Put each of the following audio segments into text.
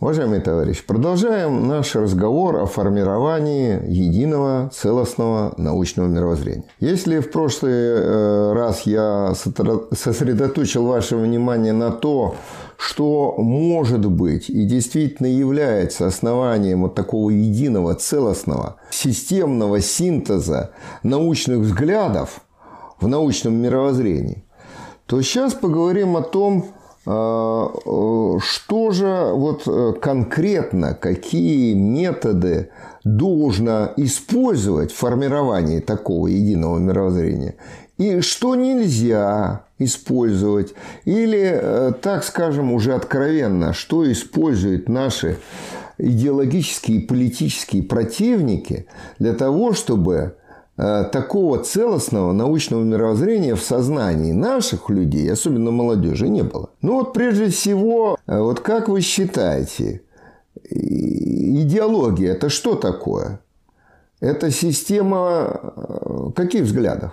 Уважаемые товарищи, продолжаем наш разговор о формировании единого целостного научного мировоззрения. Если в прошлый э, раз я сосредоточил ваше внимание на то, что может быть и действительно является основанием вот такого единого, целостного, системного синтеза научных взглядов в научном мировоззрении, то сейчас поговорим о том, что же вот э, конкретно, какие методы должно использовать в формировании такого единого мировоззрения? И что нельзя использовать, или, э, так скажем, уже откровенно, что используют наши идеологические и политические противники для того, чтобы Э, такого целостного научного мировоззрения в сознании наших людей, особенно молодежи, не было. Ну вот прежде всего, э, вот как вы считаете, идеология – это что такое? Это система э, каких взглядов?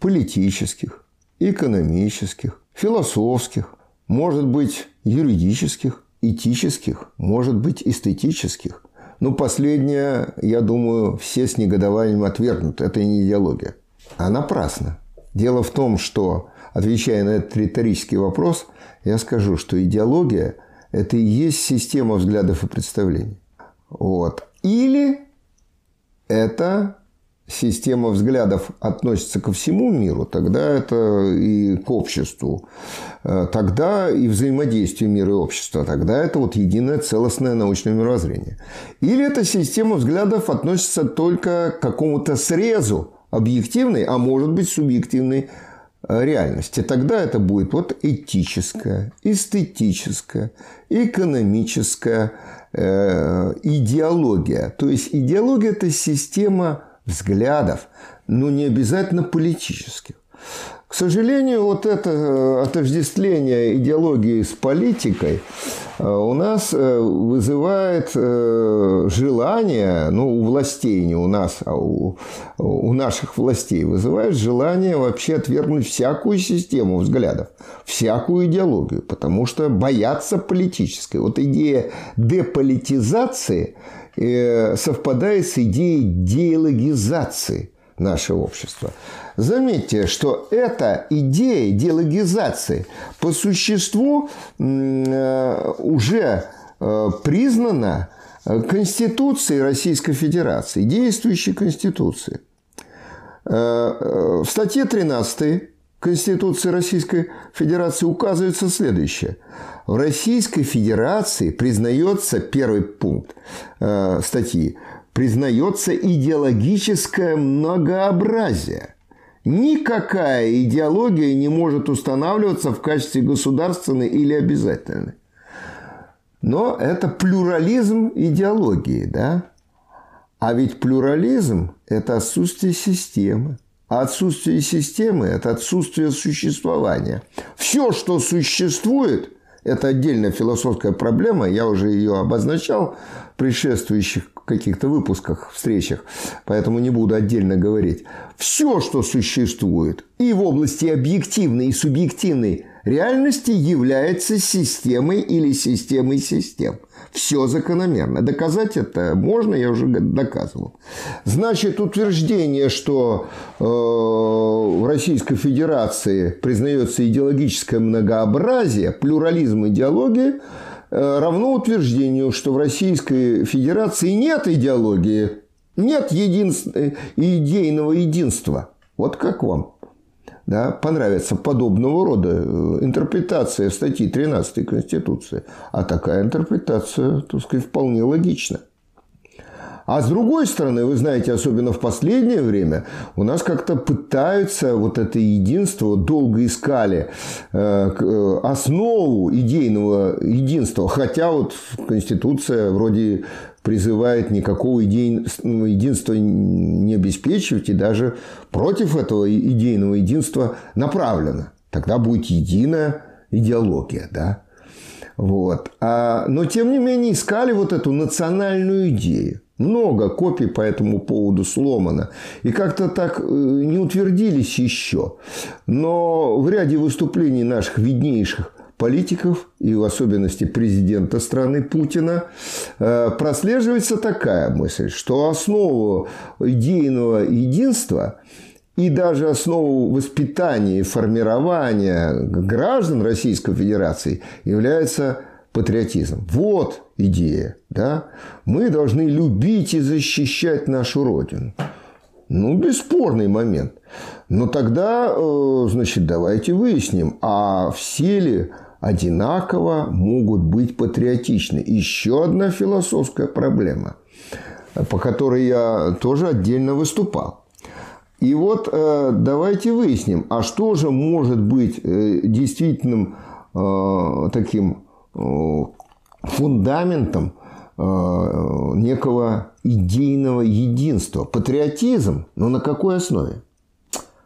Политических, экономических, философских, может быть, юридических, этических, может быть, эстетических – ну, последнее, я думаю, все с негодованием отвергнут. Это не идеология. А напрасно. Дело в том, что, отвечая на этот риторический вопрос, я скажу, что идеология – это и есть система взглядов и представлений. Вот. Или это система взглядов относится ко всему миру, тогда это и к обществу, э, тогда и взаимодействие мира и общества, тогда это вот единое целостное научное мировоззрение. Или эта система взглядов относится только к какому-то срезу объективной, а может быть субъективной э, реальности. Тогда это будет вот этическая, эстетическая, экономическая э, идеология. То есть идеология – это система взглядов, но не обязательно политических. К сожалению, вот это э, отождествление идеологии с политикой э, у нас э, вызывает желание, ну, у властей, не у нас, а у, у наших властей, вызывает желание вообще отвергнуть всякую систему взглядов, всякую идеологию, потому что боятся политической. Вот идея деполитизации совпадает с идеей диалогизации нашего общества. Заметьте, что эта идея диалогизации по существу э, уже э, признана Конституцией Российской Федерации, действующей Конституцией. Э, в статье 13 Конституции Российской Федерации указывается следующее. В Российской Федерации признается, первый пункт статьи, признается идеологическое многообразие. Никакая идеология не может устанавливаться в качестве государственной или обязательной. Но это плюрализм идеологии, да? А ведь плюрализм – это отсутствие системы. А отсутствие системы – это отсутствие существования. Все, что существует, это отдельная философская проблема, я уже ее обозначал в предшествующих каких-то выпусках, встречах, поэтому не буду отдельно говорить. Все, что существует и в области объективной и субъективной реальности, является системой или системой систем. Все закономерно. Доказать это можно, я уже доказывал. Значит, утверждение, что э, в Российской Федерации признается идеологическое многообразие, плюрализм идеологии – Э, равно утверждению, что в Российской Федерации нет идеологии, нет единств... Э, идейного единства. Вот как вам да, понравится подобного рода э, интерпретация в статье 13 Конституции. А такая интерпретация, так сказать, вполне логична. А с другой стороны, вы знаете, особенно в последнее время, у нас как-то пытаются вот это единство, долго искали э, э, основу идейного единства. Хотя вот Конституция вроде призывает никакого ну, единства не обеспечивать и даже против этого идейного единства направлено. Тогда будет единая идеология, да? Вот. А, но, тем не менее, искали вот эту национальную идею. Много копий по этому поводу сломано. И как-то так э, не утвердились еще. Но в ряде выступлений наших виднейших политиков и в особенности президента страны Путина э, прослеживается такая мысль, что основу идейного единства и даже основу воспитания и формирования граждан Российской Федерации является патриотизм. Вот идея. Да? Мы должны любить и защищать нашу Родину. Ну, бесспорный момент. Но тогда, э, значит, давайте выясним, а все ли одинаково могут быть патриотичны? Еще одна философская проблема, по которой я тоже отдельно выступал. И вот э, давайте выясним, а что же может быть э, действительным таким фундаментом некого идейного единства. Патриотизм, но на какой основе?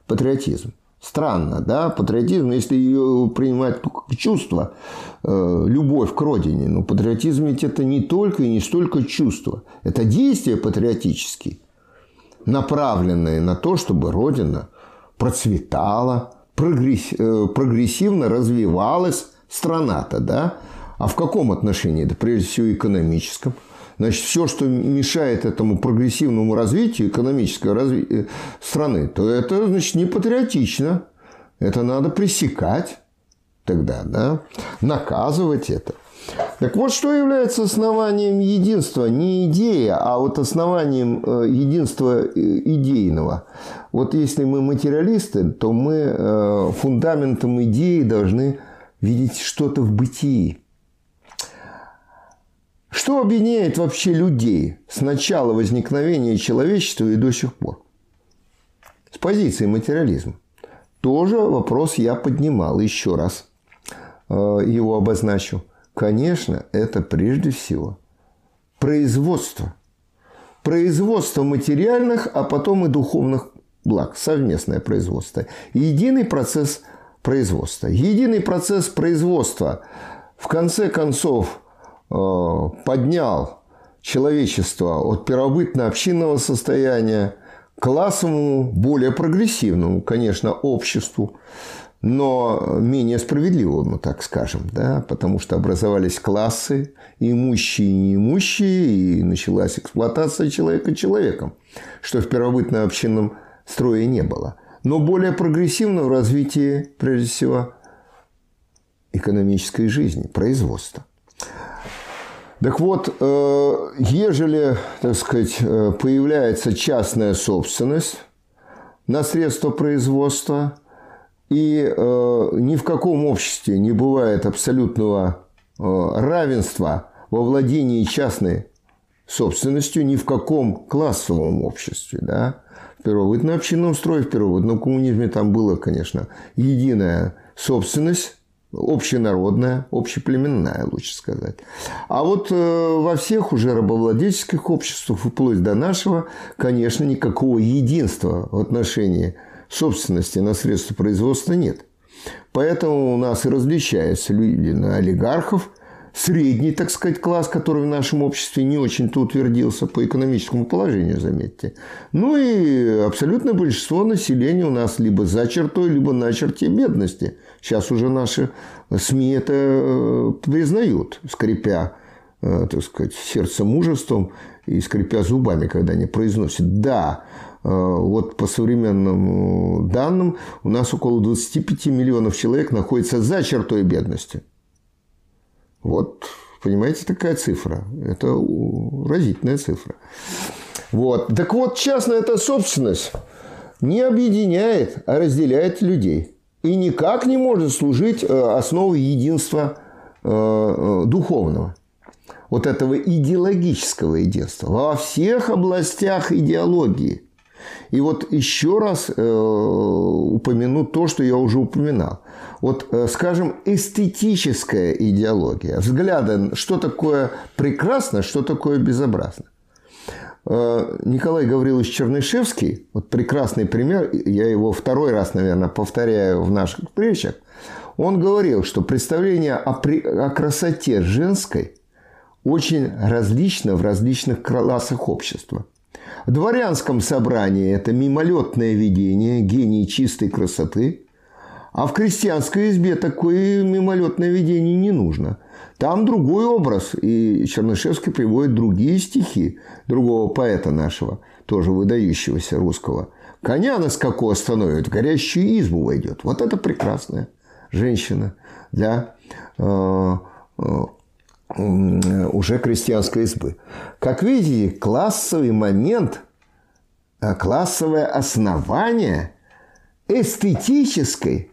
Патриотизм. Странно, да, патриотизм, если ее принимать как чувство, э, любовь к родине. Но патриотизм ведь это не только и не столько чувство. Это действия патриотические, направленные на то, чтобы родина процветала, э, прогрессивно развивалась страна-то, да? А в каком отношении? Да прежде всего экономическом. Значит, все, что мешает этому прогрессивному развитию, экономического развития э, страны, то это, значит, не патриотично. Это надо пресекать тогда, да, наказывать это. Так вот, что является основанием единства? Не идея, а вот основанием э, единства э, идейного. Вот если мы материалисты, то мы фундаментом идеи должны видеть что-то в бытии. Что объединяет вообще людей с начала возникновения человечества и до сих пор? С позиции материализма. Тоже вопрос я поднимал еще раз. Э, его обозначу. Конечно, это прежде всего производство. Производство материальных, а потом и духовных благ. Совместное производство. Единый процесс производства. Единый процесс производства в конце концов поднял человечество от первобытно-общинного состояния к классовому, более прогрессивному, конечно, обществу, но менее справедливому, так скажем, да, потому что образовались классы, имущие и неимущие, и началась эксплуатация человека человеком, что в первобытно-общинном строе не было. Но более прогрессивно в развитии, прежде всего, экономической жизни, производства. Так вот, э, ежели, так сказать, э, появляется частная собственность на средства производства, и э, ни в каком обществе не бывает абсолютного равенства во владении частной собственностью, ни в каком классовом обществе, да, в первобытном общинном строе, в первобытном коммунизме там было, конечно, единая собственность, общенародная, общеплеменная, лучше сказать. А вот э, во всех уже рабовладельческих обществах, вплоть до нашего, конечно, никакого единства в отношении собственности на средства производства нет. Поэтому у нас и различаются люди на олигархов – средний, так сказать, класс, который в нашем обществе не очень-то утвердился по экономическому положению, заметьте. Ну и абсолютное большинство населения у нас либо за чертой, либо на черте бедности. Сейчас уже наши СМИ это э, признают, скрипя, э, так сказать, сердце мужеством и скрипя зубами, когда они произносят «да». Э, вот по современным данным у нас около 25 миллионов человек находится за чертой бедности – вот, понимаете, такая цифра. Это разительная цифра. Вот. Так вот, частная эта собственность не объединяет, а разделяет людей. И никак не может служить э, основой единства э, э, духовного. Вот этого идеологического единства. Во всех областях идеологии. И вот еще раз упомяну то, что я уже упоминал вот, э, скажем, эстетическая идеология, взгляды, что такое прекрасно, что такое безобразно. Э, Николай Гаврилович Чернышевский, вот прекрасный пример, я его второй раз, наверное, повторяю в наших встречах, он говорил, что представление о, при... о красоте женской очень различно в различных классах общества. В дворянском собрании это мимолетное видение, гений чистой красоты – А в крестьянской избе такое мимолетное видение не нужно. Там другой образ, и Чернышевский приводит другие стихи другого поэта нашего, тоже выдающегося русского. Коня на скаку остановит, в горящую избу войдет. Вот это прекрасная женщина для э, э, уже крестьянской избы. Как видите, классовый момент, э, классовое основание эстетической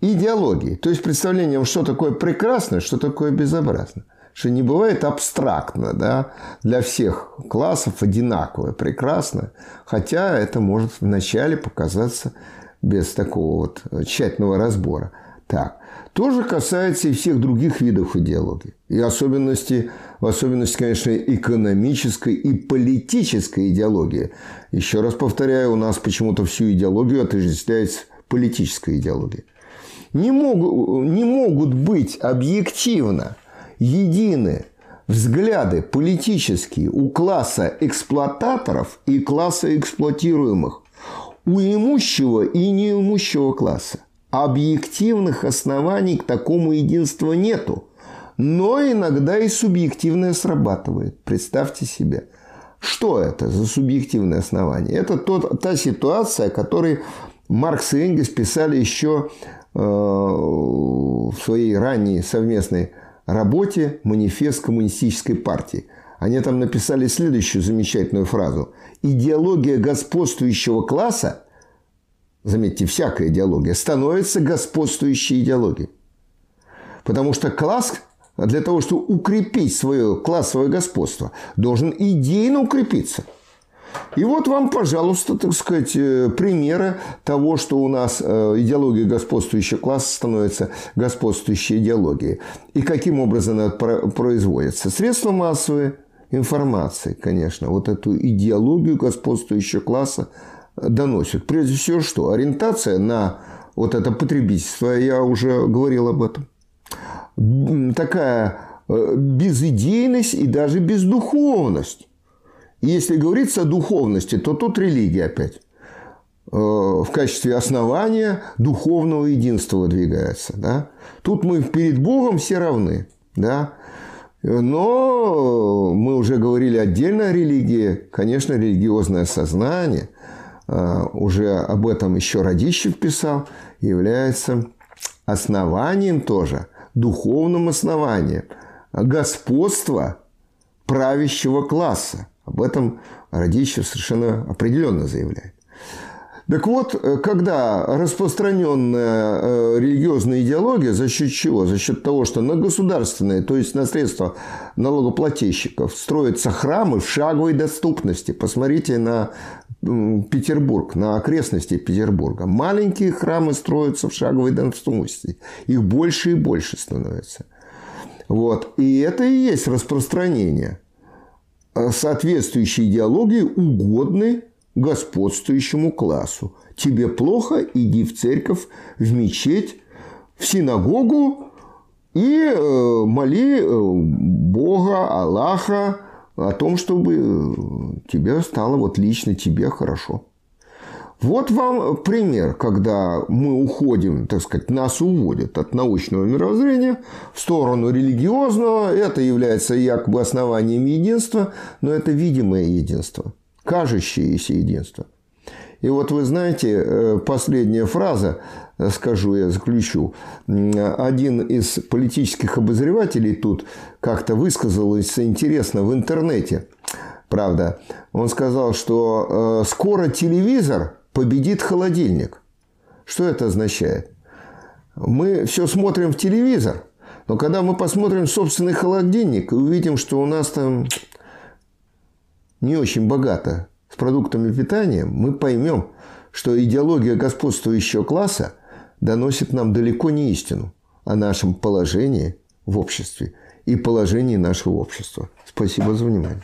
идеологии. То есть представлением, что такое прекрасно, что такое безобразно. Что не бывает абстрактно, да, для всех классов одинаково, прекрасно. Хотя это может вначале показаться без такого вот тщательного разбора. Так. То же касается и всех других видов идеологии. И особенности, в особенности, конечно, экономической и политической идеологии. Еще раз повторяю, у нас почему-то всю идеологию отождествляется политическая идеология не, могут, не могут быть объективно едины взгляды политические у класса эксплуататоров и класса эксплуатируемых, у имущего и неимущего класса. Объективных оснований к такому единству нету. Но иногда и субъективное срабатывает. Представьте себе. Что это за субъективное основание? Это тот, та ситуация, о которой Маркс и Энгельс писали еще Э, в своей ранней совместной работе «Манифест коммунистической партии». Они там написали следующую замечательную фразу. «Идеология господствующего класса, заметьте, всякая идеология, становится господствующей идеологией». Потому что класс для того, чтобы укрепить свое классовое господство, должен идейно укрепиться – и вот вам, пожалуйста, так сказать, э, примеры того, что у нас э, идеология господствующего класса становится господствующей идеологией. И каким образом это производится. Средства массовой информации, конечно, вот эту идеологию господствующего класса доносят. Прежде всего, что? Ориентация на вот это потребительство, я уже говорил об этом. Такая э, безидейность и даже бездуховность если говорится о духовности, то тут религия опять э, в качестве основания духовного единства выдвигается. Да? Тут мы перед Богом все равны. Да? Но мы уже говорили отдельно о религии. Конечно, религиозное сознание, уже об этом еще Радищев писал, является основанием тоже, духовным основанием господства правящего класса. Об этом Радищев совершенно определенно заявляет. Так вот, когда распространенная э, религиозная идеология, за счет чего? За счет того, что на государственные, то есть на средства налогоплательщиков строятся храмы в шаговой доступности. Посмотрите на Петербург, на окрестности Петербурга. Маленькие храмы строятся в шаговой доступности. Их больше и больше становится. Вот. И это и есть распространение Э, соответствующие идеологии угодны господствующему классу. Тебе плохо, иди в церковь, в мечеть, в синагогу и э, моли э, Бога, Аллаха о том, чтобы тебе стало вот лично тебе хорошо. Вот вам пример, когда мы уходим, так сказать, нас уводят от научного мировоззрения в сторону религиозного. Это является якобы основанием единства, но это видимое единство, кажущееся единство. И вот вы знаете, э, последняя фраза, э, скажу я, заключу. Один из политических обозревателей тут как-то высказался интересно в интернете. Правда, он сказал, что э, скоро телевизор победит холодильник. Что это означает? Мы все смотрим в телевизор, но когда мы посмотрим собственный холодильник и увидим, что у нас там не очень богато с продуктами питания, мы поймем, что идеология господствующего класса доносит нам далеко не истину о нашем положении в обществе и положении нашего общества. Спасибо за внимание.